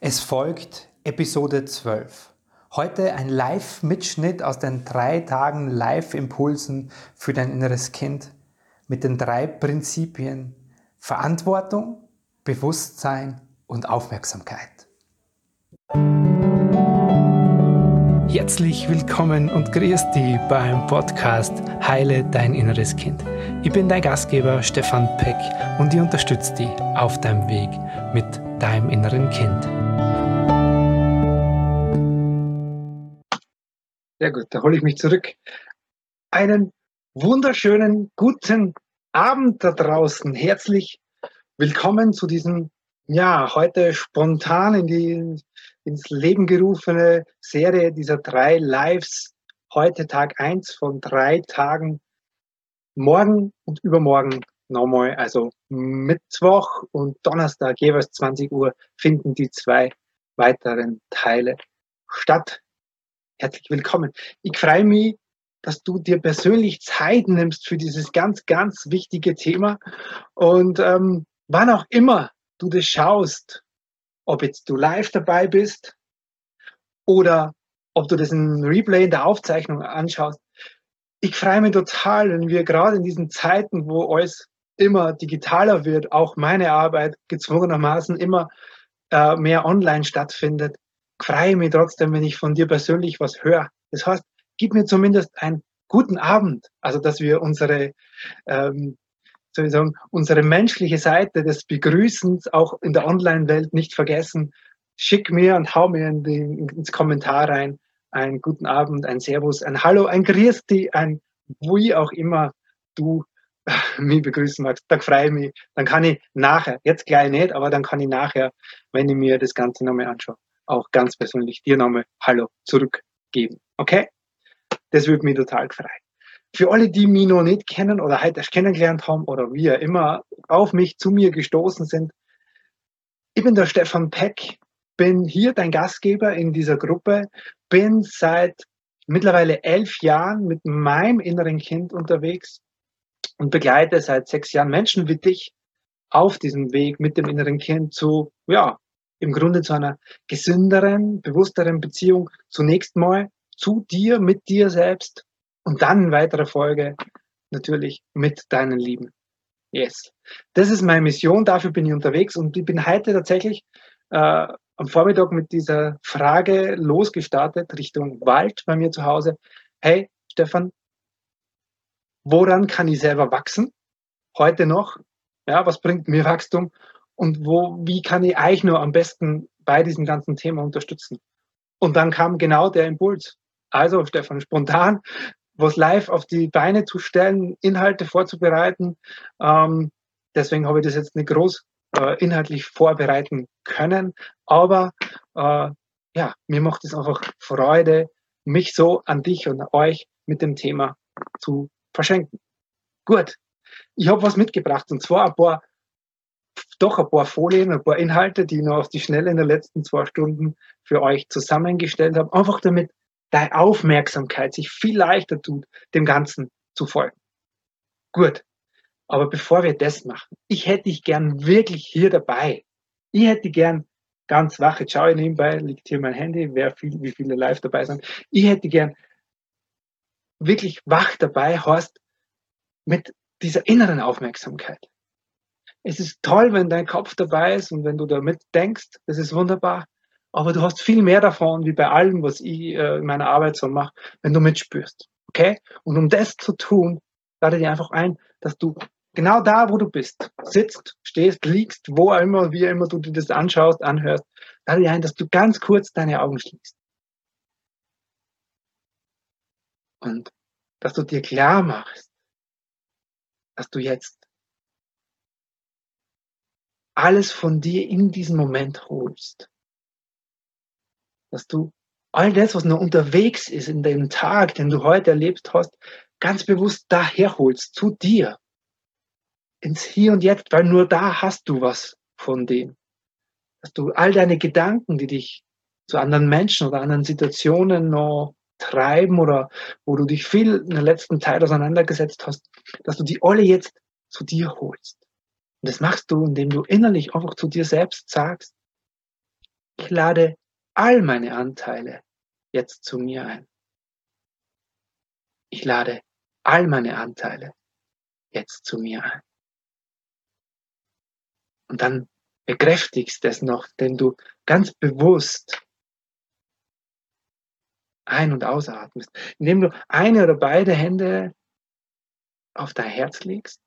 Es folgt Episode 12. Heute ein Live-Mitschnitt aus den drei Tagen Live-Impulsen für dein inneres Kind mit den drei Prinzipien Verantwortung, Bewusstsein und Aufmerksamkeit. Herzlich willkommen und grüß dich beim Podcast Heile dein inneres Kind. Ich bin dein Gastgeber Stefan Peck und ich unterstütze dich auf deinem Weg mit deinem inneren Kind. Sehr gut, da hole ich mich zurück. Einen wunderschönen guten Abend da draußen. Herzlich willkommen zu diesem, ja, heute spontan in die ins Leben gerufene Serie dieser drei Lives. Heute Tag eins von drei Tagen. Morgen und übermorgen nochmal, also Mittwoch und Donnerstag jeweils 20 Uhr finden die zwei weiteren Teile statt. Herzlich willkommen. Ich freue mich, dass du dir persönlich Zeit nimmst für dieses ganz, ganz wichtige Thema. Und ähm, wann auch immer du das schaust, ob jetzt du live dabei bist oder ob du das in Replay in der Aufzeichnung anschaust. Ich freue mich total, wenn wir gerade in diesen Zeiten, wo alles immer digitaler wird, auch meine Arbeit gezwungenermaßen immer äh, mehr online stattfindet, freue mich trotzdem, wenn ich von dir persönlich was höre. Das heißt, gib mir zumindest einen guten Abend, also dass wir unsere ähm, soll ich sagen, unsere menschliche Seite des Begrüßens auch in der Online-Welt nicht vergessen. Schick mir und hau mir in die, ins Kommentar rein einen guten Abend, ein Servus, ein Hallo, ein Grüß ein wie auch immer du mich begrüßen magst. Da freue ich mich. Dann kann ich nachher, jetzt gleich nicht, aber dann kann ich nachher, wenn ich mir das Ganze nochmal anschaue, auch ganz persönlich dir nochmal Hallo zurückgeben. Okay? Das würde mich total freuen für alle, die mich noch nicht kennen oder heute erst kennengelernt haben oder wie immer auf mich, zu mir gestoßen sind, ich bin der Stefan Peck, bin hier dein Gastgeber in dieser Gruppe, bin seit mittlerweile elf Jahren mit meinem inneren Kind unterwegs und begleite seit sechs Jahren Menschen wie dich auf diesem Weg mit dem inneren Kind zu, ja, im Grunde zu einer gesünderen, bewussteren Beziehung zunächst mal zu dir, mit dir selbst und dann in weiterer Folge natürlich mit deinen Lieben. Yes. Das ist meine Mission, dafür bin ich unterwegs und ich bin heute tatsächlich äh, am Vormittag mit dieser Frage losgestartet Richtung Wald bei mir zu Hause. Hey, Stefan, woran kann ich selber wachsen? Heute noch? Ja, was bringt mir Wachstum? Und wo, wie kann ich euch nur am besten bei diesem ganzen Thema unterstützen? Und dann kam genau der Impuls. Also, Stefan, spontan was live auf die Beine zu stellen, Inhalte vorzubereiten. Ähm, deswegen habe ich das jetzt nicht groß äh, inhaltlich vorbereiten können. Aber äh, ja, mir macht es einfach Freude, mich so an dich und euch mit dem Thema zu verschenken. Gut, ich habe was mitgebracht und zwar ein paar, doch ein paar Folien, ein paar Inhalte, die ich noch auf die Schnelle in den letzten zwei Stunden für euch zusammengestellt habe, einfach damit deine Aufmerksamkeit sich viel leichter tut, dem Ganzen zu folgen. Gut. Aber bevor wir das machen, ich hätte dich gern wirklich hier dabei. Ich hätte gern ganz wach, jetzt ich nebenbei, liegt hier mein Handy, wer viel, wie viele live dabei sind. Ich hätte gern wirklich wach dabei, Horst, mit dieser inneren Aufmerksamkeit. Es ist toll, wenn dein Kopf dabei ist und wenn du damit denkst, das ist wunderbar aber du hast viel mehr davon, wie bei allem, was ich äh, in meiner Arbeit so mache, wenn du mitspürst. Okay? Und um das zu tun, lade dir einfach ein, dass du genau da, wo du bist, sitzt, stehst, liegst, wo auch immer, wie immer du dir das anschaust, anhörst, lade dir ein, dass du ganz kurz deine Augen schließt. Und dass du dir klar machst, dass du jetzt alles von dir in diesen Moment holst dass du all das, was noch unterwegs ist in dem Tag, den du heute erlebt hast, ganz bewusst daher holst, zu dir, ins Hier und Jetzt, weil nur da hast du was von dem. Dass du all deine Gedanken, die dich zu anderen Menschen oder anderen Situationen noch treiben oder wo du dich viel in der letzten Zeit auseinandergesetzt hast, dass du die alle jetzt zu dir holst. Und das machst du, indem du innerlich einfach zu dir selbst sagst, Ich lade all meine Anteile jetzt zu mir ein. Ich lade all meine Anteile jetzt zu mir ein. Und dann bekräftigst es noch, denn du ganz bewusst ein- und ausatmest, indem du eine oder beide Hände auf dein Herz legst.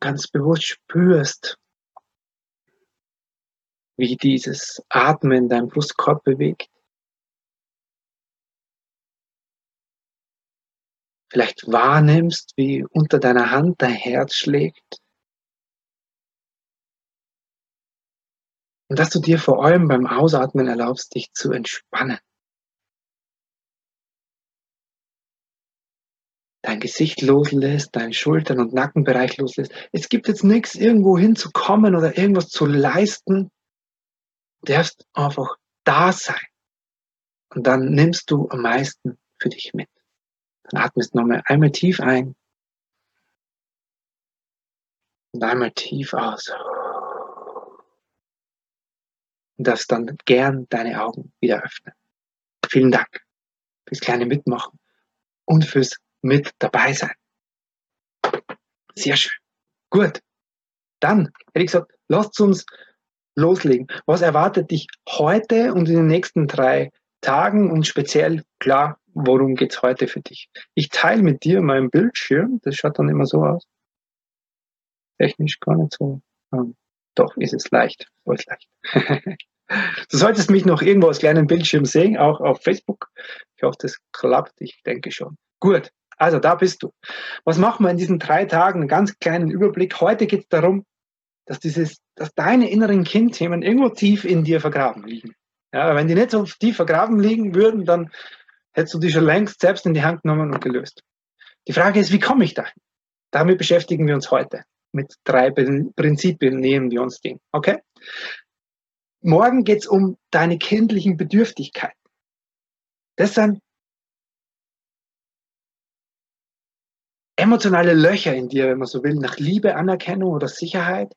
Ganz bewusst spürst, wie dieses Atmen deinen Brustkorb bewegt. Vielleicht wahrnimmst, wie unter deiner Hand dein Herz schlägt. Und dass du dir vor allem beim Ausatmen erlaubst, dich zu entspannen. Dein Gesicht loslässt, deinen Schultern- und Nackenbereich loslässt. Es gibt jetzt nichts, irgendwo hinzukommen oder irgendwas zu leisten. Du darfst einfach da sein. Und dann nimmst du am meisten für dich mit. Dann atmest nochmal einmal tief ein und einmal tief aus und darfst dann gern deine Augen wieder öffnen. Vielen Dank fürs kleine Mitmachen und fürs mit dabei sein. Sehr schön. Gut. Dann hätte ich gesagt, lasst uns loslegen. Was erwartet dich heute und in den nächsten drei Tagen und speziell klar, worum geht's heute für dich? Ich teile mit dir meinen Bildschirm. Das schaut dann immer so aus. Technisch gar nicht so. Ähm, doch, ist es leicht. So ist leicht. du solltest mich noch irgendwo als kleinen Bildschirm sehen, auch auf Facebook. Ich hoffe, das klappt. Ich denke schon. Gut. Also da bist du. Was machen wir in diesen drei Tagen? Einen ganz kleinen Überblick. Heute geht es darum, dass dieses, dass deine inneren Kindthemen irgendwo tief in dir vergraben liegen. Ja, wenn die nicht so tief vergraben liegen würden, dann hättest du die schon längst selbst in die Hand genommen und gelöst. Die Frage ist, wie komme ich dahin? Damit beschäftigen wir uns heute mit drei Prinzipien nehmen wir uns den. Okay? Morgen geht es um deine kindlichen Bedürftigkeiten. Das sind emotionale Löcher in dir, wenn man so will, nach Liebe, Anerkennung oder Sicherheit,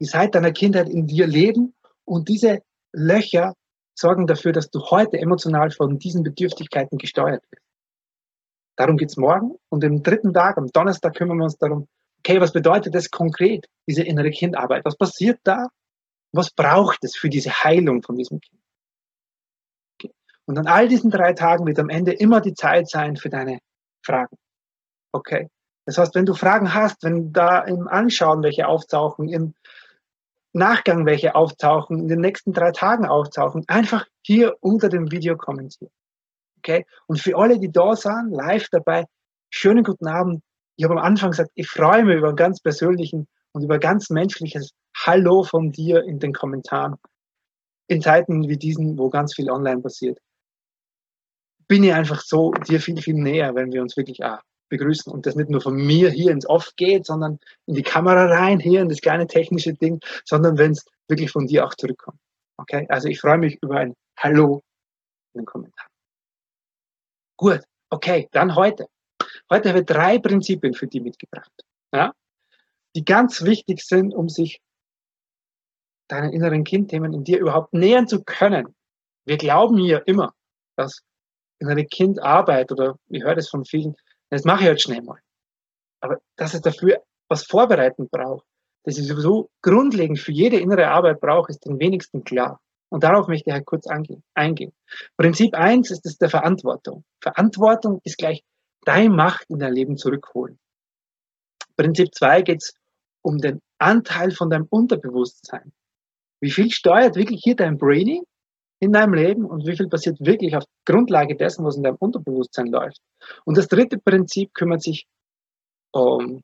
die seit deiner Kindheit in dir leben. Und diese Löcher sorgen dafür, dass du heute emotional von diesen Bedürftigkeiten gesteuert wirst. Darum geht's morgen. Und im dritten Tag, am Donnerstag, kümmern wir uns darum, okay, was bedeutet das konkret, diese innere Kindarbeit? Was passiert da? Was braucht es für diese Heilung von diesem Kind? Okay. Und an all diesen drei Tagen wird am Ende immer die Zeit sein für deine Fragen. Okay. Das heißt, wenn du Fragen hast, wenn da im Anschauen welche auftauchen, im Nachgang welche auftauchen, in den nächsten drei Tagen auftauchen, einfach hier unter dem Video kommentieren. Okay? Und für alle, die da sind, live dabei, schönen guten Abend, ich habe am Anfang gesagt, ich freue mich über einen ganz persönlichen und über ganz menschliches Hallo von dir in den Kommentaren. In Zeiten wie diesen, wo ganz viel online passiert, bin ich einfach so dir viel, viel näher, wenn wir uns wirklich auch begrüßen und das nicht nur von mir hier ins Off geht, sondern in die Kamera rein, hier in das kleine technische Ding, sondern wenn es wirklich von dir auch zurückkommt. Okay? Also ich freue mich über ein Hallo in den Kommentaren. Gut, okay, dann heute. Heute habe ich drei Prinzipien für die mitgebracht, ja, die ganz wichtig sind, um sich deinen inneren Kindthemen in dir überhaupt nähern zu können. Wir glauben hier immer, dass innere Kindarbeit oder ich höre das von vielen, das mache ich halt schnell mal. Aber dass es dafür was vorbereiten braucht, das ist sowieso grundlegend für jede innere Arbeit braucht, ist den wenigsten klar. Und darauf möchte ich halt kurz eingehen. Prinzip eins ist das der Verantwortung. Verantwortung ist gleich deine Macht in dein Leben zurückholen. Prinzip 2 geht es um den Anteil von deinem Unterbewusstsein. Wie viel steuert wirklich hier dein Braining in deinem Leben und wie viel passiert wirklich auf Grundlage dessen, was in deinem Unterbewusstsein läuft. Und das dritte Prinzip kümmert sich um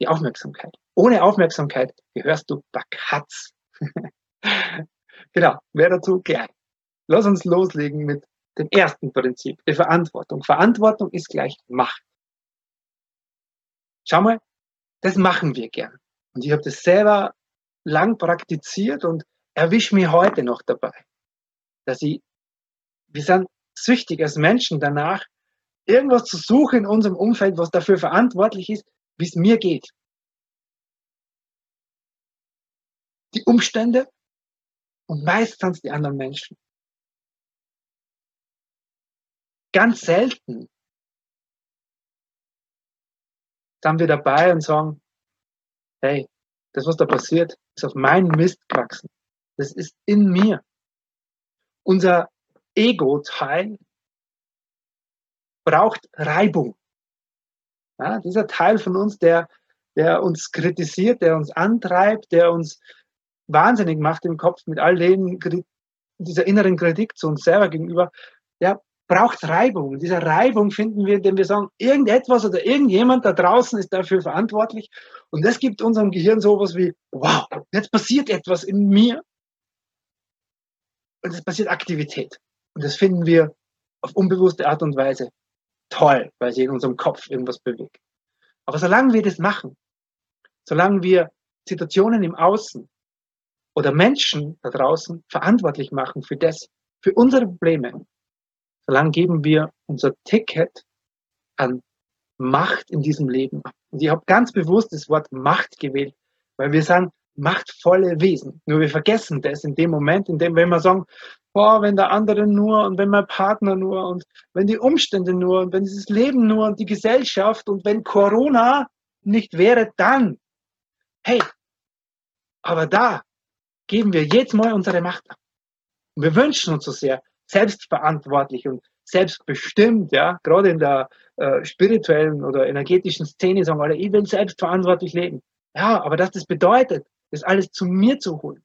die Aufmerksamkeit. Ohne Aufmerksamkeit gehörst du der Katz. genau, wer dazu gleich. Lass uns loslegen mit dem ersten Prinzip, der Verantwortung. Verantwortung ist gleich Macht. Schau mal, das machen wir gern. Und ich habe das selber lang praktiziert und erwische mich heute noch dabei, dass ich, wir sind süchtig als Menschen danach, irgendwas zu suchen in unserem Umfeld, was dafür verantwortlich ist, wie es mir geht. die Umstände und meistens die anderen Menschen. Ganz selten sind wir dabei und sagen, hey, das, was da passiert, ist auf meinen Mist gewachsen. Das ist in mir. Unser Ego-Teil braucht Reibung. Ja, dieser Teil von uns, der, der uns kritisiert, der uns antreibt, der uns wahnsinnig macht im Kopf mit all den, dieser inneren Kritik zu uns selber gegenüber, der braucht Reibung. Und diese Reibung finden wir, indem wir sagen, irgendetwas oder irgendjemand da draußen ist dafür verantwortlich. Und das gibt unserem Gehirn sowas wie, wow, jetzt passiert etwas in mir. Und es passiert Aktivität. Und das finden wir auf unbewusste Art und Weise toll, weil sich in unserem Kopf irgendwas bewegt. Aber solange wir das machen, solange wir Situationen im Außen oder Menschen da draußen verantwortlich machen für das, für unsere Probleme, solange geben wir unser Ticket an Macht in diesem Leben ab. Und ich habe ganz bewusst das Wort Macht gewählt, weil wir sagen, machtvolle Wesen. Nur wir vergessen das in dem Moment, in dem, wenn wir sagen, boah, wenn der andere nur und wenn mein Partner nur und wenn die Umstände nur und wenn dieses Leben nur und die Gesellschaft und wenn Corona nicht wäre, dann, hey, aber da geben wir jetzt Mal unsere Macht ab. Und wir wünschen uns so sehr, selbstverantwortlich und selbstbestimmt, ja, gerade in der äh, spirituellen oder energetischen Szene sagen alle, ich will selbstverantwortlich leben. Ja, aber dass das bedeutet, das alles zu mir zu holen.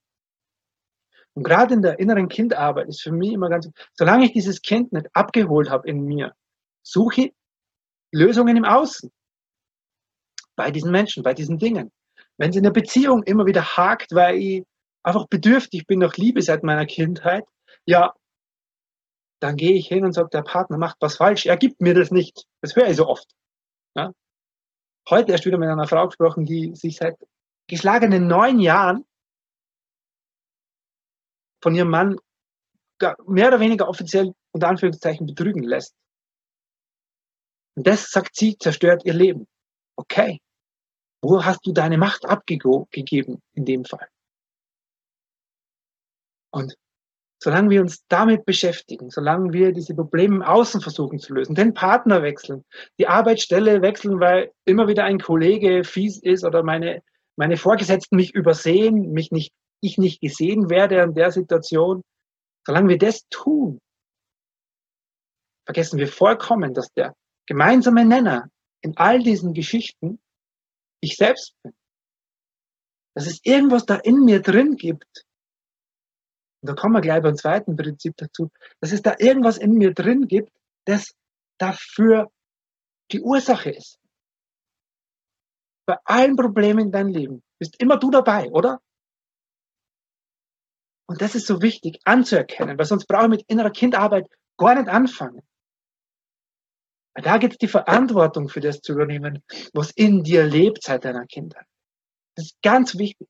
Und gerade in der inneren Kindarbeit ist für mich immer ganz, solange ich dieses Kind nicht abgeholt habe in mir, suche ich Lösungen im Außen. Bei diesen Menschen, bei diesen Dingen. Wenn es in der Beziehung immer wieder hakt, weil ich einfach bedürftig bin nach Liebe seit meiner Kindheit, ja, dann gehe ich hin und sage, der Partner macht was falsch, er gibt mir das nicht. Das höre ich so oft. Ja? Heute erst wieder mit einer Frau gesprochen, die sich seit geschlagenen neun Jahren von ihrem Mann mehr oder weniger offiziell unter Anführungszeichen betrügen lässt. Und das, sagt sie, zerstört ihr Leben. Okay. Wo hast du deine Macht abgegeben in dem Fall? Und solange wir uns damit beschäftigen, solange wir diese Probleme im Außen versuchen zu lösen, den Partner wechseln, die Arbeitsstelle wechseln, weil immer wieder ein Kollege fies ist oder meine meine Vorgesetzten mich übersehen, mich nicht, ich nicht gesehen werde in der Situation, solange wir das tun, vergessen wir vollkommen, dass der gemeinsame Nenner in all diesen Geschichten ich selbst bin. Dass es irgendwas da in mir drin gibt. Und da kommen wir gleich beim zweiten Prinzip dazu, dass es da irgendwas in mir drin gibt, das dafür die Ursache ist bei allen Problemen in deinem Leben bist immer du dabei, oder? Und das ist so wichtig anzuerkennen, weil sonst brauche ich mit innerer Kindarbeit gar nicht anfangen. Weil da geht es die Verantwortung für das zu übernehmen, was in dir lebt seit deiner Kindheit. Das ist ganz wichtig.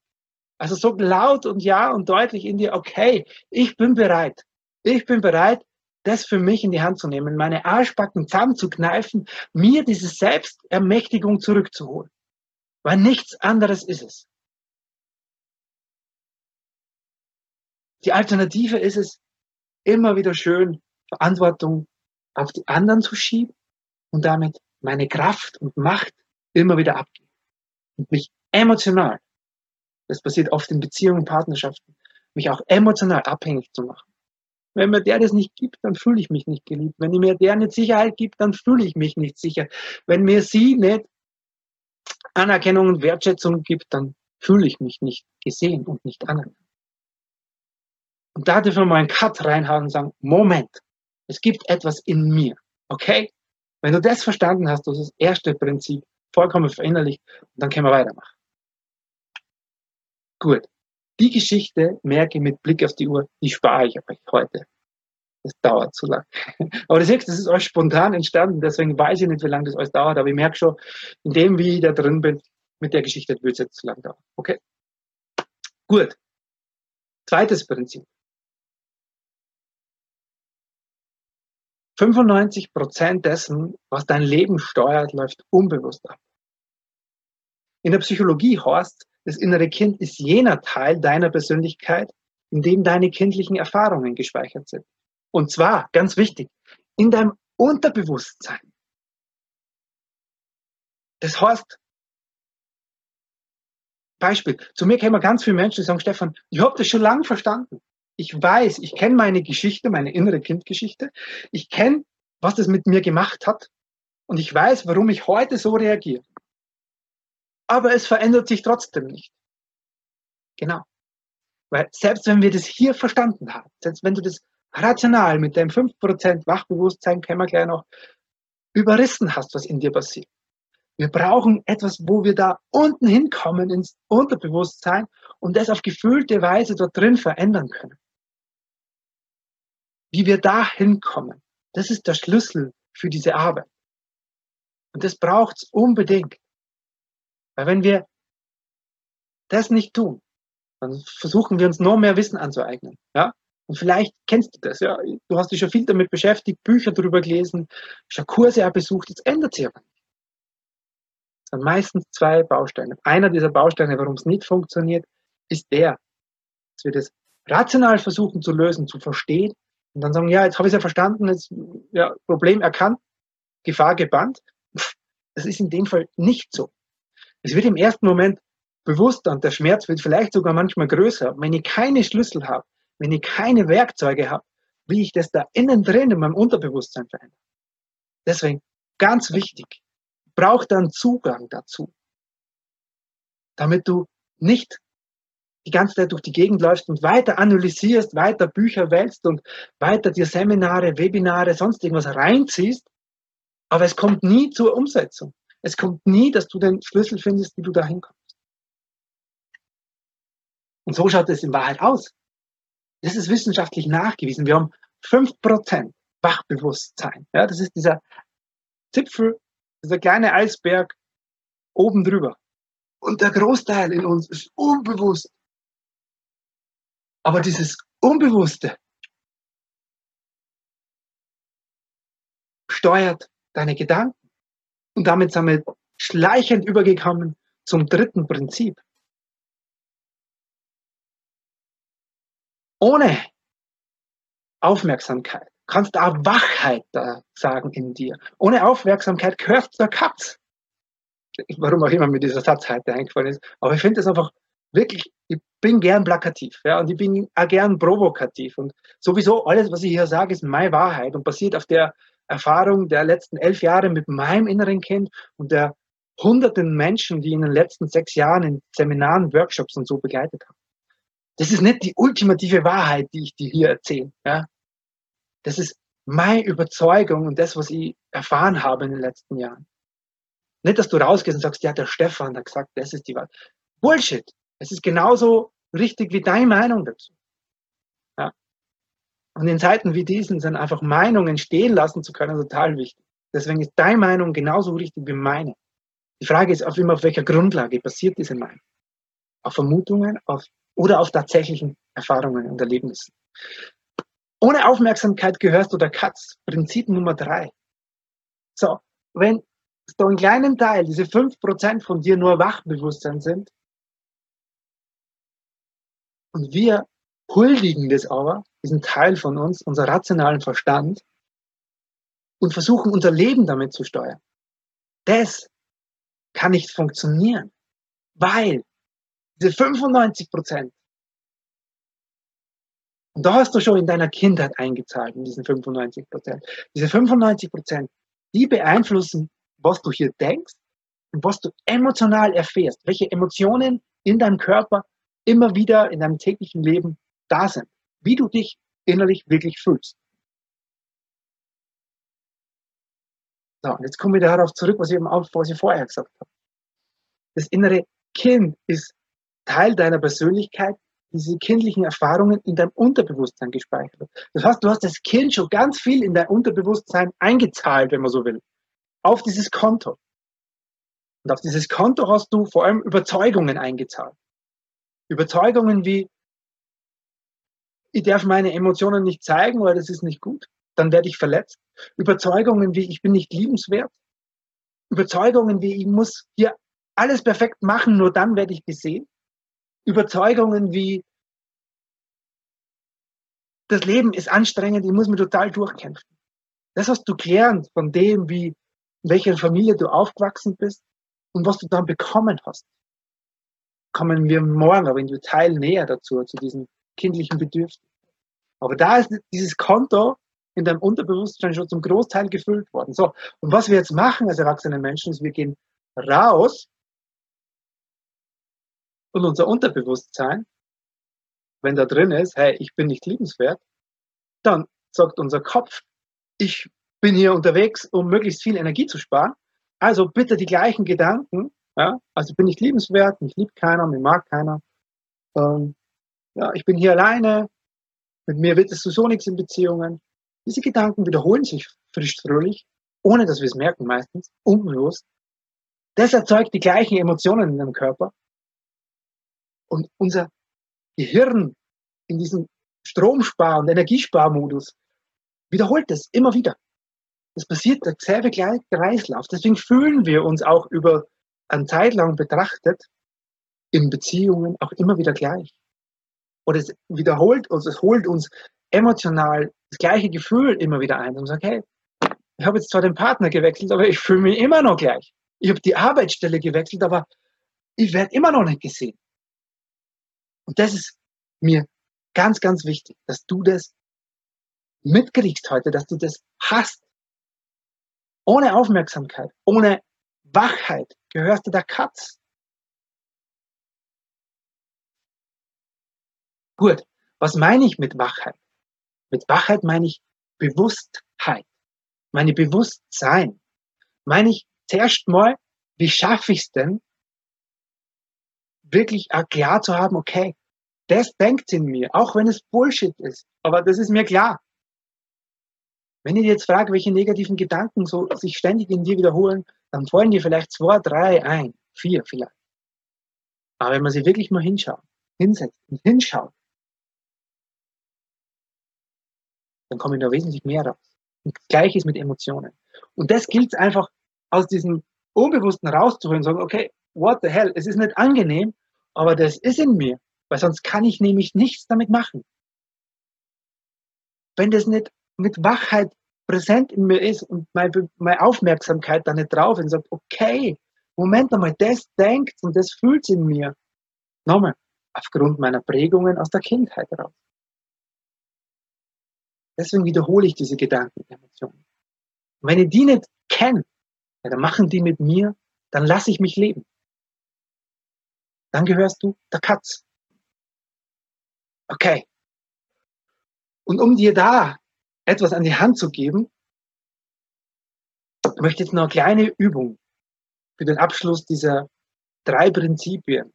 Also so laut und ja und deutlich in dir, okay, ich bin bereit. Ich bin bereit, das für mich in die Hand zu nehmen, meine Arschbacken zusammenzukneifen, mir diese Selbstermächtigung zurückzuholen. Weil nichts anderes ist es. Die Alternative ist es, immer wieder schön Verantwortung auf die anderen zu schieben und damit meine Kraft und Macht immer wieder abgeben. Und mich emotional, das passiert oft in Beziehungen, Partnerschaften, mich auch emotional abhängig zu machen. Wenn mir der das nicht gibt, dann fühle ich mich nicht geliebt. Wenn mir der nicht Sicherheit gibt, dann fühle ich mich nicht sicher. Wenn mir sie nicht Anerkennung und Wertschätzung gibt, dann fühle ich mich nicht gesehen und nicht anerkannt. Und da dürfen wir mal einen Cut reinhauen und sagen, Moment, es gibt etwas in mir, okay? Wenn du das verstanden hast, das ist das erste Prinzip, vollkommen verinnerlicht, dann können wir weitermachen. Gut. Die Geschichte, merke mit Blick auf die Uhr, die spare ich euch heute. Das dauert zu lang. Aber das siehst, das ist euch spontan entstanden, deswegen weiß ich nicht, wie lange das alles dauert, aber ich merke schon, in dem, wie ich da drin bin, mit der Geschichte wird es jetzt zu lang dauern. Okay? Gut. Zweites Prinzip. 95 Prozent dessen, was dein Leben steuert, läuft unbewusst ab. In der Psychologie heißt, Das innere Kind ist jener Teil deiner Persönlichkeit, in dem deine kindlichen Erfahrungen gespeichert sind. Und zwar, ganz wichtig, in deinem Unterbewusstsein. Das heißt, Beispiel, zu mir kämen ganz viele Menschen, die sagen, Stefan, ich habe das schon lange verstanden. Ich weiß, ich kenne meine Geschichte, meine innere Kindgeschichte. Ich kenne, was das mit mir gemacht hat. Und ich weiß, warum ich heute so reagiere. Aber es verändert sich trotzdem nicht. Genau. Weil selbst wenn wir das hier verstanden haben, selbst wenn du das rational mit deinem 5% Wachbewusstsein, können wir gleich noch, überrissen hast, was in dir passiert. Wir brauchen etwas, wo wir da unten hinkommen ins Unterbewusstsein und das auf gefühlte Weise dort drin verändern können. Wie wir da hinkommen, das ist der Schlüssel für diese Arbeit. Und das braucht es unbedingt. Weil wenn wir das nicht tun, dann versuchen wir uns noch mehr Wissen anzueignen. Ja? Und vielleicht kennst du das, ja. Du hast dich schon viel damit beschäftigt, Bücher darüber gelesen, schon Kurse besucht, jetzt ändert sich aber nicht. Es sind meistens zwei Bausteine. Einer dieser Bausteine, warum es nicht funktioniert, ist der, dass wir das rational versuchen zu lösen, zu verstehen und dann sagen, ja, jetzt habe ich es ja verstanden, jetzt ja, Problem erkannt, Gefahr gebannt. Das ist in dem Fall nicht so. Es wird im ersten Moment bewusster und der Schmerz wird vielleicht sogar manchmal größer, wenn ich keine Schlüssel habe, wenn ich keine Werkzeuge habe, wie ich das da innen drin in meinem Unterbewusstsein verändere. Deswegen ganz wichtig, braucht dann Zugang dazu, damit du nicht die ganze Zeit durch die Gegend läufst und weiter analysierst, weiter Bücher wälzt und weiter dir Seminare, Webinare, sonst irgendwas reinziehst, aber es kommt nie zur Umsetzung. Es kommt nie, dass du den Schlüssel findest, wie du da hinkommst. Und so schaut es in Wahrheit aus. Das ist wissenschaftlich nachgewiesen. Wir haben 5% Wachbewusstsein. Ja, das ist dieser Zipfel, dieser kleine Eisberg oben drüber. Und der Großteil in uns ist unbewusst. Aber dieses Unbewusste steuert deine Gedanken. Und damit sind wir schleichend übergekommen zum dritten Prinzip. ohne Aufmerksamkeit kannst du auch Wachheit da sagen in dir. Ohne Aufmerksamkeit gehört der Katz. Warum auch immer mir dieser Satz heute eingefallen ist. Aber ich finde es einfach wirklich, ich bin gern plakativ, ja, und ich bin auch gern provokativ. Und sowieso alles, was ich hier sage, ist meine Wahrheit und basiert auf der Erfahrung der letzten elf Jahre mit meinem inneren Kind und der hunderten Menschen, die in den letzten sechs Jahren in Seminaren, Workshops und so begleitet haben. Das ist nicht die ultimative Wahrheit, die ich dir hier erzähle. Ja? Das ist meine Überzeugung und das, was ich erfahren habe in den letzten Jahren. Nicht, dass du rausgehst und sagst, ja, der Stefan hat gesagt, das ist die Wahrheit. Bullshit. Es ist genauso richtig wie deine Meinung dazu. Und in Zeiten wie diesen sind einfach Meinungen stehen lassen zu können total wichtig. Deswegen ist deine Meinung genauso richtig wie meine. Die Frage ist auf immer, auf welcher Grundlage passiert diese Meinung? Auf Vermutungen, auf oder auf tatsächlichen Erfahrungen und Erlebnissen. Ohne Aufmerksamkeit gehörst du der Katz. Prinzip Nummer drei. So, wenn so einen kleinen Teil, diese fünf Prozent von dir nur Wachbewusstsein sind, und wir huldigen das aber, diesen Teil von uns, unser rationalen Verstand, und versuchen unser Leben damit zu steuern. Das kann nicht funktionieren, weil diese 95 Prozent. Und da hast du schon in deiner Kindheit eingezahlt, in diesen 95 Prozent. Diese 95 Prozent, die beeinflussen, was du hier denkst und was du emotional erfährst, welche Emotionen in deinem Körper immer wieder in deinem täglichen Leben da sind, wie du dich innerlich wirklich fühlst. So, und jetzt kommen wir darauf zurück, was ich, eben auch, was ich vorher gesagt habe. Das innere Kind ist Teil deiner Persönlichkeit, diese kindlichen Erfahrungen in deinem Unterbewusstsein gespeichert. Das heißt, du hast das Kind schon ganz viel in dein Unterbewusstsein eingezahlt, wenn man so will, auf dieses Konto. Und auf dieses Konto hast du vor allem Überzeugungen eingezahlt. Überzeugungen wie, ich darf meine Emotionen nicht zeigen, weil das ist nicht gut, dann werde ich verletzt. Überzeugungen wie, ich bin nicht liebenswert. Überzeugungen wie, ich muss hier alles perfekt machen, nur dann werde ich gesehen. Überzeugungen wie, das Leben ist anstrengend, ich muss mich total durchkämpfen. Das hast du gelernt von dem, wie, in welcher Familie du aufgewachsen bist und was du dann bekommen hast. Kommen wir morgen aber in Detail näher dazu, zu diesen kindlichen Bedürfnissen. Aber da ist dieses Konto in deinem Unterbewusstsein schon zum Großteil gefüllt worden. So. Und was wir jetzt machen als erwachsene Menschen, ist, wir gehen raus und unser Unterbewusstsein, wenn da drin ist, hey, ich bin nicht liebenswert, dann sagt unser Kopf, ich bin hier unterwegs, um möglichst viel Energie zu sparen. Also bitte die gleichen Gedanken. Ja? Also bin ich liebenswert, mich liebt keiner, mich mag keiner. Ähm, ja, ich bin hier alleine, mit mir wird es so nichts in Beziehungen. Diese Gedanken wiederholen sich frisch fröhlich, ohne dass wir es merken meistens, unbewusst. Das erzeugt die gleichen Emotionen in dem Körper. Und unser Gehirn in diesem Stromspar- und Energiesparmodus wiederholt das immer wieder. Das passiert derselbe Kreislauf. Deswegen fühlen wir uns auch über eine Zeit lang betrachtet in Beziehungen auch immer wieder gleich. Und es wiederholt uns, es holt uns emotional das gleiche Gefühl immer wieder ein und sagt, hey, ich habe jetzt zwar den Partner gewechselt, aber ich fühle mich immer noch gleich. Ich habe die Arbeitsstelle gewechselt, aber ich werde immer noch nicht gesehen. Und das ist mir ganz, ganz wichtig, dass du das mitkriegst heute, dass du das hast. Ohne Aufmerksamkeit, ohne Wachheit gehörst du der Katz. Gut, was meine ich mit Wachheit? Mit Wachheit meine ich Bewusstheit, meine Bewusstsein. Meine ich zuerst mal, wie schaffe ich es denn, wirklich klar zu haben, okay, das denkt in mir, auch wenn es Bullshit ist. Aber das ist mir klar. Wenn ich jetzt frage, welche negativen Gedanken so sich ständig in dir wiederholen, dann fallen dir vielleicht zwei, drei ein, vier vielleicht. Aber wenn man sich wirklich mal hinschaut, hinsetzt und hinschaut, dann kommen da wesentlich mehr raus. Und ist mit Emotionen. Und das gilt es einfach aus diesem Unbewussten rauszuholen und sagen, okay, what the hell, es ist nicht angenehm, aber das ist in mir. Weil sonst kann ich nämlich nichts damit machen. Wenn das nicht mit Wachheit präsent in mir ist und meine, Aufmerksamkeit da nicht drauf ist und sagt, okay, Moment einmal, das denkt und das fühlt in mir. Nochmal, aufgrund meiner Prägungen aus der Kindheit heraus. Deswegen wiederhole ich diese Gedanken, Emotionen. Und wenn ich die nicht kenne, ja, dann machen die mit mir, dann lasse ich mich leben. Dann gehörst du der Katz. Okay. Und um dir da etwas an die Hand zu geben, möchte ich jetzt noch eine kleine Übung für den Abschluss dieser drei Prinzipien,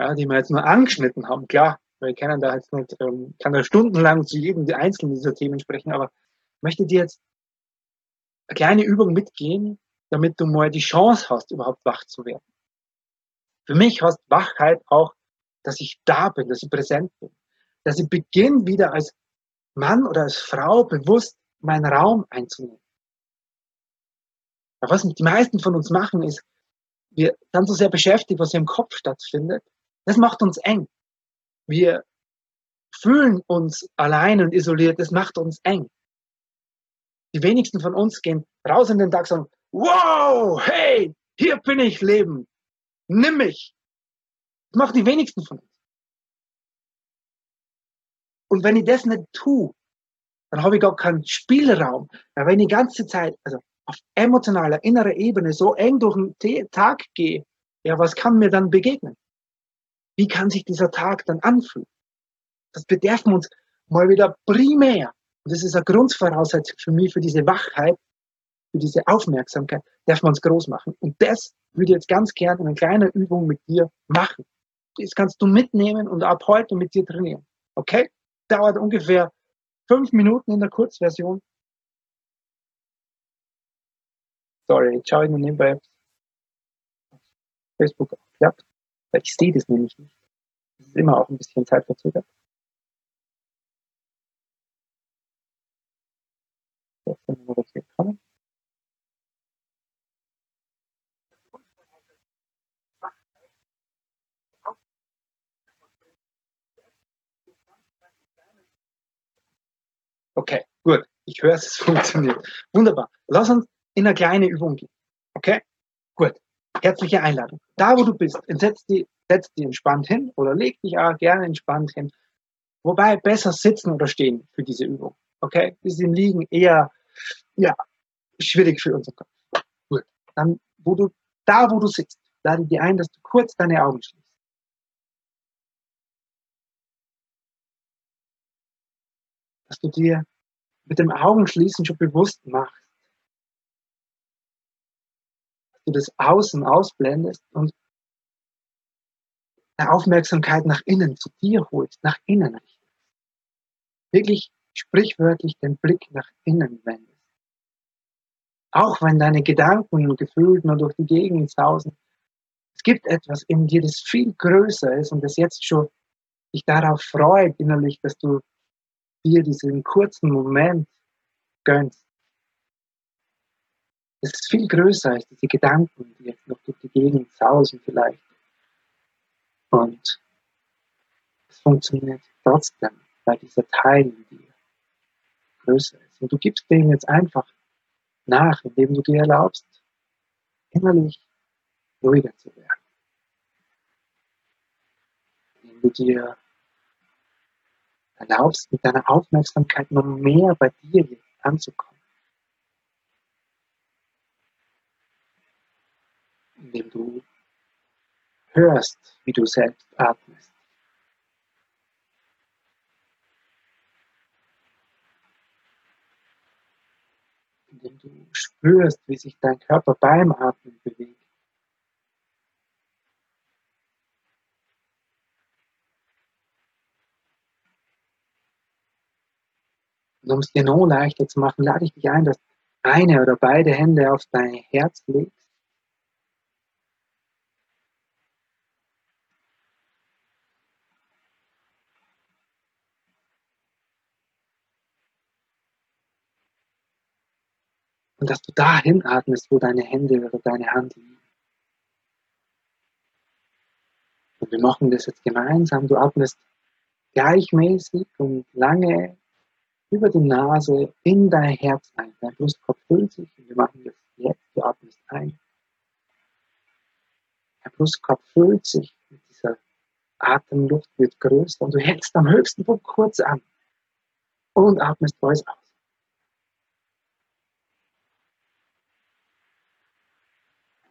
ja, die wir jetzt nur angeschnitten haben. Klar, wir können da jetzt nicht, ähm, kann da stundenlang zu jedem einzelnen dieser Themen sprechen, aber möchte dir jetzt eine kleine Übung mitgehen, damit du mal die Chance hast, überhaupt wach zu werden. Für mich heißt Wachheit auch dass ich da bin, dass ich präsent bin, dass ich beginne wieder als Mann oder als Frau bewusst meinen Raum einzunehmen. Aber was die meisten von uns machen, ist, wir sind so sehr beschäftigt, was hier im Kopf stattfindet. Das macht uns eng. Wir fühlen uns allein und isoliert. Das macht uns eng. Die wenigsten von uns gehen raus in den Tag und sagen, wow, hey, hier bin ich Leben. Nimm mich. Das machen die wenigsten von uns. Und wenn ich das nicht tue, dann habe ich gar keinen Spielraum. Weil wenn ich die ganze Zeit, also auf emotionaler, innerer Ebene so eng durch den Tag gehe, ja, was kann mir dann begegnen? Wie kann sich dieser Tag dann anfühlen? Das bedarf uns mal wieder primär. Und das ist eine Grundvoraussetzung für mich, für diese Wachheit, für diese Aufmerksamkeit, darf man uns groß machen. Und das würde ich jetzt ganz gerne in einer kleinen Übung mit dir machen. Das kannst du mitnehmen und ab heute mit dir trainieren. Okay? Dauert ungefähr fünf Minuten in der Kurzversion. Sorry, jetzt schaue ich nur nebenbei Facebook aufklappt. Weil ich sehe das nämlich nicht. Es ist immer auch ein bisschen zeitverzögert. Okay, gut. Ich höre, es funktioniert. Wunderbar. Lass uns in eine kleine Übung gehen. Okay? Gut. Herzliche Einladung. Da, wo du bist, setz dich, setz dich entspannt hin oder leg dich auch gerne entspannt hin. Wobei besser sitzen oder stehen für diese Übung. Okay? Das ist im Liegen eher, ja, schwierig für unseren Kopf. Gut. Dann, wo du, da, wo du sitzt, lade dir ein, dass du kurz deine Augen schließt. Dass du dir mit dem Augenschließen schon bewusst machst, dass du das Außen ausblendest und deine Aufmerksamkeit nach innen zu dir holst, nach innen richtest. Wirklich sprichwörtlich den Blick nach innen wendest. Auch wenn deine Gedanken gefühlt nur durch die Gegend sausen, es gibt etwas in dir, das viel größer ist und das jetzt schon dich darauf freut innerlich, dass du dir diesen kurzen Moment gönnst. Es ist viel größer als diese Gedanken, die jetzt noch durch die Gegend sausen vielleicht. Und es funktioniert trotzdem, weil dieser Teil in dir größer ist. Und du gibst dem jetzt einfach nach, indem du dir erlaubst, innerlich ruhiger zu werden. Indem du dir erlaubst, mit deiner Aufmerksamkeit noch mehr bei dir anzukommen. Indem du hörst, wie du selbst atmest. Indem du spürst, wie sich dein Körper beim Atmen bewegt. Und um es dir noch leichter zu machen, lade ich dich ein, dass eine oder beide Hände auf dein Herz legst. Und dass du dahin atmest, wo deine Hände oder deine Hand liegen. Und wir machen das jetzt gemeinsam. Du atmest gleichmäßig und lange über die Nase in dein Herz ein. Dein Brustkorb füllt sich und wir machen das jetzt. Du atmest ein. Der Brustkorb füllt sich mit dieser Atemluft, wird größer und du hältst am höchsten Punkt kurz an und atmest voice aus.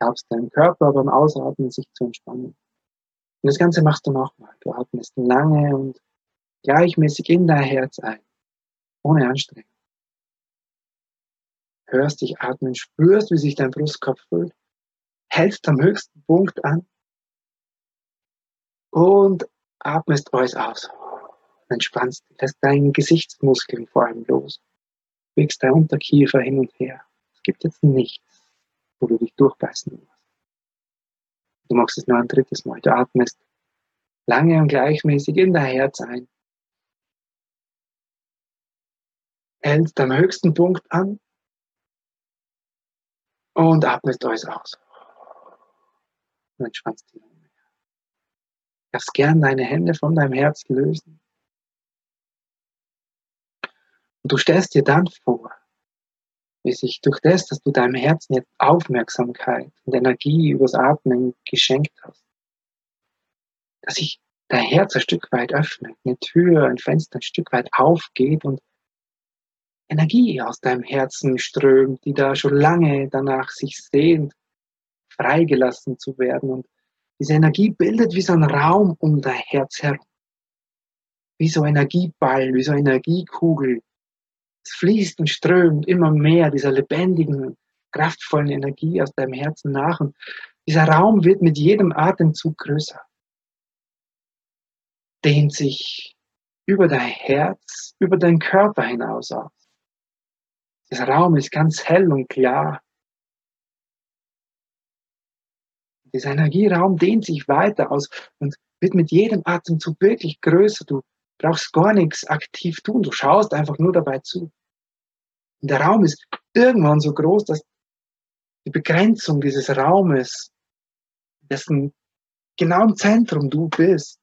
Erlaubst deinem Körper beim Ausatmen sich zu entspannen. Und das Ganze machst du nochmal. Du atmest lange und gleichmäßig in dein Herz ein ohne Anstrengung. Hörst dich atmen, spürst, wie sich dein Brustkorb füllt, hältst am höchsten Punkt an und atmest alles aus. Entspannst, lässt deine Gesichtsmuskeln vor allem los. Bewegst dein Unterkiefer hin und her. Es gibt jetzt nichts, wo du dich durchbeißen musst. Du machst es nur ein drittes Mal. Du atmest lange und gleichmäßig in dein Herz ein hältst am höchsten Punkt an und atmest alles aus. Und entspannst dich. Du darfst gern deine Hände von deinem Herz lösen. Und du stellst dir dann vor, wie sich durch das, dass du deinem Herzen jetzt Aufmerksamkeit und Energie übers Atmen geschenkt hast, dass sich dein Herz ein Stück weit öffnet, eine Tür, ein Fenster ein Stück weit aufgeht und Energie aus deinem Herzen strömt, die da schon lange danach sich sehnt, freigelassen zu werden. Und diese Energie bildet wie so ein Raum um dein Herz herum. Wie so Energieball, wie so Energiekugel. Es fließt und strömt immer mehr dieser lebendigen, kraftvollen Energie aus deinem Herzen nach. Und dieser Raum wird mit jedem Atemzug größer. Dehnt sich über dein Herz, über deinen Körper hinaus aus. Der Raum ist ganz hell und klar. Dieser Energieraum dehnt sich weiter aus und wird mit jedem Atemzug wirklich größer. Du brauchst gar nichts aktiv tun. Du schaust einfach nur dabei zu. Und der Raum ist irgendwann so groß, dass die Begrenzung dieses Raumes, dessen genau im Zentrum du bist,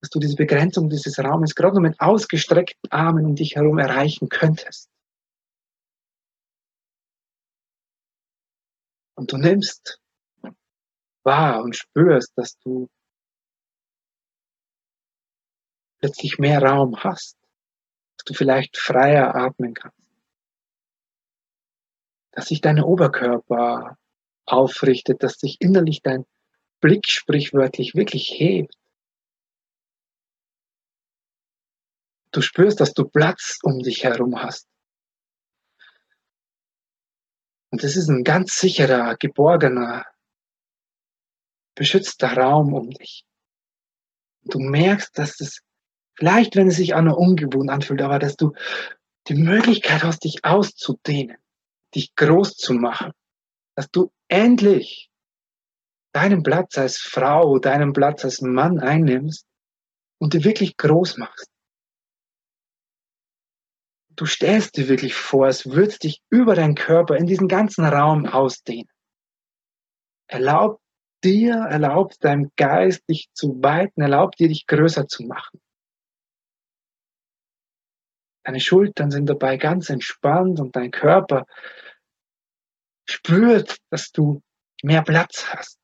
dass du diese Begrenzung dieses Raumes gerade nur mit ausgestreckten Armen um dich herum erreichen könntest. Und du nimmst wahr und spürst, dass du plötzlich mehr Raum hast, dass du vielleicht freier atmen kannst, dass sich dein Oberkörper aufrichtet, dass sich innerlich dein Blick sprichwörtlich wirklich hebt. Du spürst, dass du Platz um dich herum hast. Und es ist ein ganz sicherer, geborgener, beschützter Raum um dich. Und du merkst, dass es vielleicht, wenn es sich auch noch ungewohnt anfühlt, aber dass du die Möglichkeit hast, dich auszudehnen, dich groß zu machen, dass du endlich deinen Platz als Frau, deinen Platz als Mann einnimmst und dir wirklich groß machst. Du stellst dir wirklich vor, es würdest dich über deinen Körper in diesen ganzen Raum ausdehnen. Erlaub dir, erlaub deinem Geist, dich zu weiten, erlaub dir, dich größer zu machen. Deine Schultern sind dabei ganz entspannt und dein Körper spürt, dass du mehr Platz hast.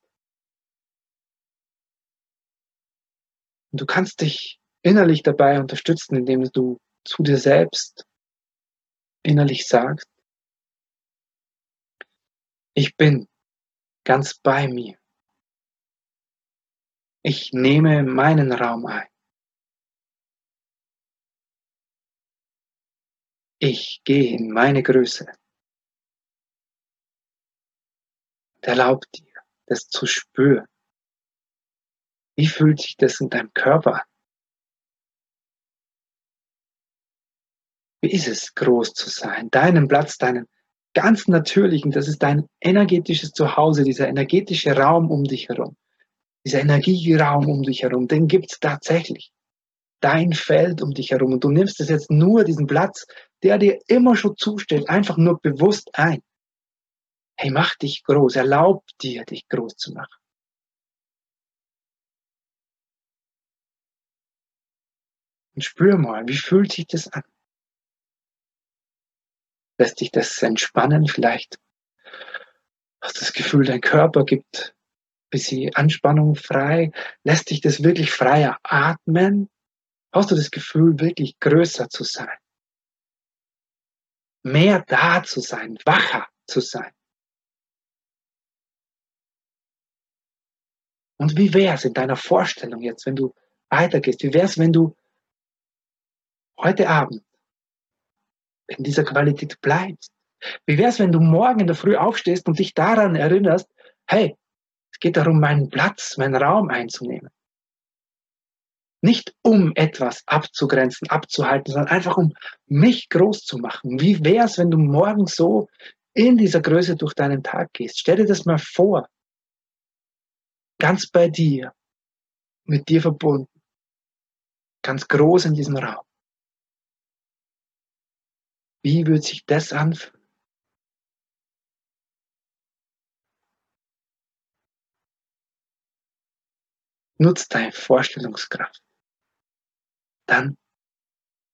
Und du kannst dich innerlich dabei unterstützen, indem du zu dir selbst innerlich sagst, ich bin ganz bei mir. Ich nehme meinen Raum ein. Ich gehe in meine Größe. Und erlaub dir, das zu spüren. Wie fühlt sich das in deinem Körper an? Wie ist es, groß zu sein? Deinen Platz, deinen ganz natürlichen, das ist dein energetisches Zuhause, dieser energetische Raum um dich herum, dieser Energieraum um dich herum, den gibt's tatsächlich. Dein Feld um dich herum. Und du nimmst es jetzt nur, diesen Platz, der dir immer schon zusteht, einfach nur bewusst ein. Hey, mach dich groß, erlaub dir, dich groß zu machen. Und spür mal, wie fühlt sich das an? Lässt dich das entspannen? Vielleicht hast du das Gefühl, dein Körper gibt ein bisschen Anspannung frei. Lässt dich das wirklich freier atmen? Hast du das Gefühl, wirklich größer zu sein? Mehr da zu sein, wacher zu sein? Und wie wäre es in deiner Vorstellung jetzt, wenn du weitergehst? Wie wäre es, wenn du heute Abend in dieser Qualität bleibst? Wie wäre es, wenn du morgen in der Früh aufstehst und dich daran erinnerst, hey, es geht darum, meinen Platz, meinen Raum einzunehmen. Nicht um etwas abzugrenzen, abzuhalten, sondern einfach um mich groß zu machen. Wie wäre es, wenn du morgen so in dieser Größe durch deinen Tag gehst? Stell dir das mal vor. Ganz bei dir, mit dir verbunden, ganz groß in diesem Raum. Wie wird sich das anfühlen? Nutz deine Vorstellungskraft. Dann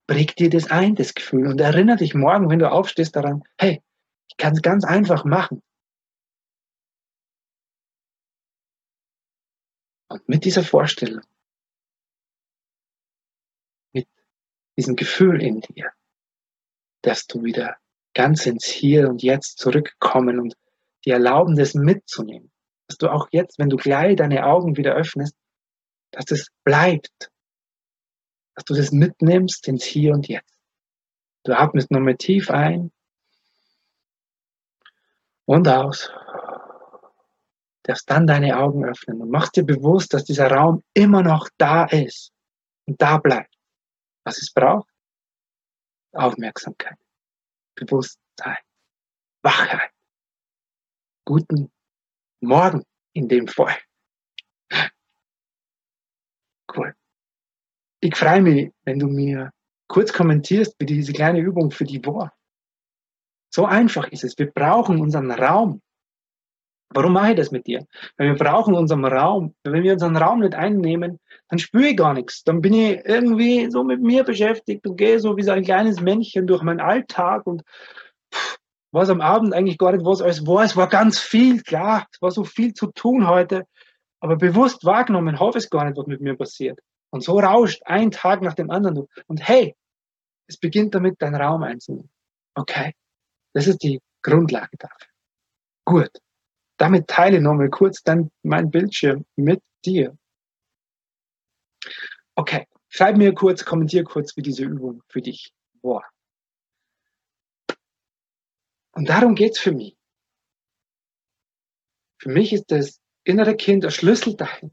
präg dir das ein, das Gefühl, und erinnere dich morgen, wenn du aufstehst, daran, hey, ich kann es ganz einfach machen. Und mit dieser Vorstellung, mit diesem Gefühl in dir, dass du wieder ganz ins Hier und Jetzt zurückkommen und dir erlauben, das mitzunehmen. Dass du auch jetzt, wenn du gleich deine Augen wieder öffnest, dass es bleibt. Dass du das mitnimmst ins Hier und Jetzt. Du atmest nochmal tief ein und aus. Du darfst dann deine Augen öffnen und machst dir bewusst, dass dieser Raum immer noch da ist und da bleibt. Was es braucht? Aufmerksamkeit, Bewusstsein, Wachheit. Guten Morgen in dem Fall. Cool. Ich freue mich, wenn du mir kurz kommentierst, wie diese kleine Übung für die war. So einfach ist es. Wir brauchen unseren Raum. Warum mache ich das mit dir? Weil wir brauchen unseren Raum. Wenn wir unseren Raum nicht einnehmen, dann spüre ich gar nichts. Dann bin ich irgendwie so mit mir beschäftigt und gehe so wie so ein kleines Männchen durch meinen Alltag und pff, was am Abend eigentlich gar nicht was alles war. Es war ganz viel, klar, es war so viel zu tun heute, aber bewusst wahrgenommen habe ich gar nicht, was mit mir passiert. Und so rauscht ein Tag nach dem anderen. Und hey, es beginnt damit, dein Raum einzunehmen. Okay, das ist die Grundlage dafür. Gut, damit teile ich nochmal kurz dann mein Bildschirm mit dir. Okay, schreib mir kurz, kommentier kurz, wie diese Übung für dich war. Und darum geht's für mich. Für mich ist das innere Kind der Schlüssel dahin.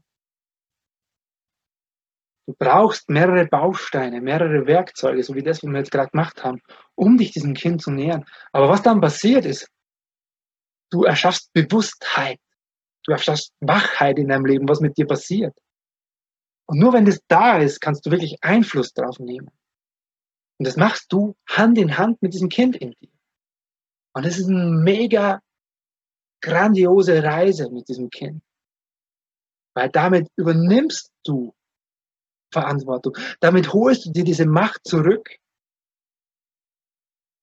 Du brauchst mehrere Bausteine, mehrere Werkzeuge, so wie das, was wir jetzt gerade gemacht haben, um dich diesem Kind zu nähern. Aber was dann passiert ist, du erschaffst Bewusstheit, du erschaffst Wachheit in deinem Leben, was mit dir passiert. Und nur wenn das da ist, kannst du wirklich Einfluss drauf nehmen. Und das machst du Hand in Hand mit diesem Kind in dir. Und es ist eine mega grandiose Reise mit diesem Kind. Weil damit übernimmst du Verantwortung. Damit holst du dir diese Macht zurück.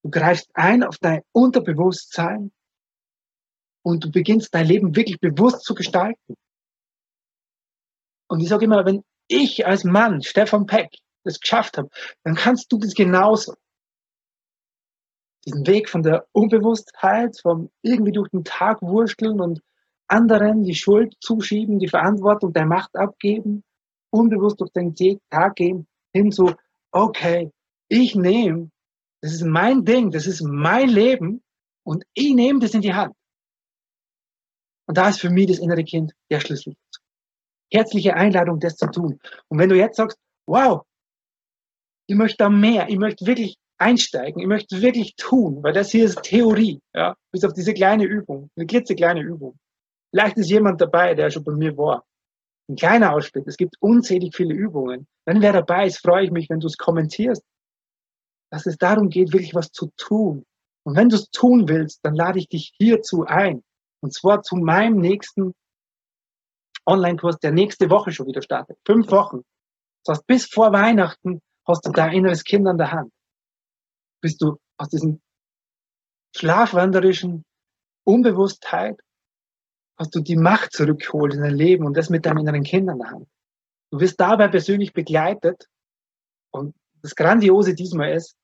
Du greifst ein auf dein Unterbewusstsein und du beginnst dein Leben wirklich bewusst zu gestalten. Und ich sage immer, wenn ich als Mann, Stefan Peck, das geschafft habe, dann kannst du das genauso diesen Weg von der Unbewusstheit, vom irgendwie durch den Tag wursteln und anderen die Schuld zuschieben, die Verantwortung der Macht abgeben, unbewusst durch den Tag gehen, hin zu, okay, ich nehme, das ist mein Ding, das ist mein Leben und ich nehme das in die Hand. Und da ist für mich das innere Kind der Schlüssel. Herzliche Einladung, das zu tun. Und wenn du jetzt sagst, wow, ich möchte da mehr, ich möchte wirklich einsteigen. Ich möchte wirklich tun, weil das hier ist Theorie, ja, bis auf diese kleine Übung, eine klitzekleine Übung. Vielleicht ist jemand dabei, der schon bei mir war. Ein kleiner Ausschnitt. Es gibt unzählig viele Übungen. Wenn wer dabei ist, freue ich mich, wenn du es kommentierst, dass es darum geht, wirklich was zu tun. Und wenn du es tun willst, dann lade ich dich hierzu ein. Und zwar zu meinem nächsten Online-Kurs, der nächste Woche schon wieder startet. Fünf Wochen. Das heißt, bis vor Weihnachten hast du dein inneres Kind an der Hand bist du aus diesem schlafwanderischen Unbewusstheit, hast du die Macht zurückgeholt in dein Leben und das mit deinen inneren Kindern in der Hand. Du wirst dabei persönlich begleitet und das Grandiose diesmal ist,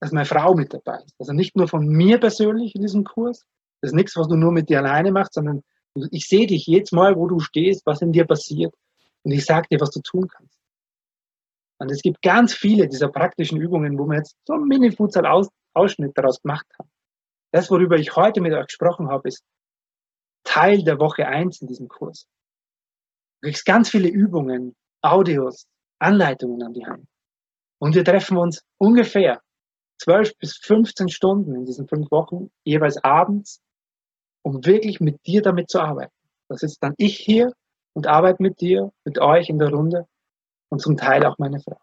dass meine Frau mit dabei ist. Also nicht nur von mir persönlich in diesem Kurs. Das ist nichts, was du nur mit dir alleine machst, sondern ich sehe dich jedes Mal, wo du stehst, was in dir passiert und ich sage dir, was du tun kannst. Und es gibt ganz viele dieser praktischen Übungen, wo wir jetzt so einen Mini-Futsal-Ausschnitt daraus gemacht haben. Das, worüber ich heute mit euch gesprochen habe, ist Teil der Woche eins in diesem Kurs. Du kriegst ganz viele Übungen, Audios, Anleitungen an die Hand. Und wir treffen uns ungefähr 12 bis 15 Stunden in diesen fünf Wochen, jeweils abends, um wirklich mit dir damit zu arbeiten. Das ist dann ich hier und arbeite mit dir, mit euch in der Runde und zum Teil auch meine Frau.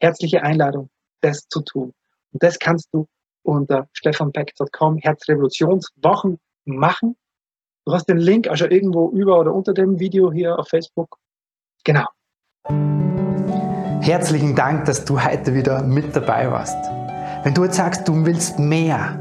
Herzliche Einladung, das zu tun. Und das kannst du unter stefanpeck.com Herzrevolutionswochen machen. Du hast den Link also irgendwo über oder unter dem Video hier auf Facebook. Genau. Herzlichen Dank, dass du heute wieder mit dabei warst. Wenn du jetzt sagst, du willst mehr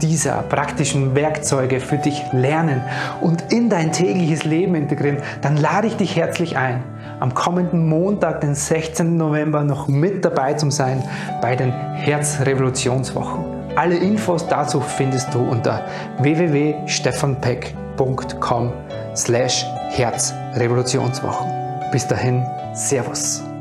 dieser praktischen Werkzeuge für dich lernen und in dein tägliches Leben integrieren, dann lade ich dich herzlich ein am kommenden Montag, den 16. November, noch mit dabei zu sein bei den Herzrevolutionswochen. Alle Infos dazu findest du unter www.stefanpeck.com slash Herzrevolutionswochen. Bis dahin, Servus.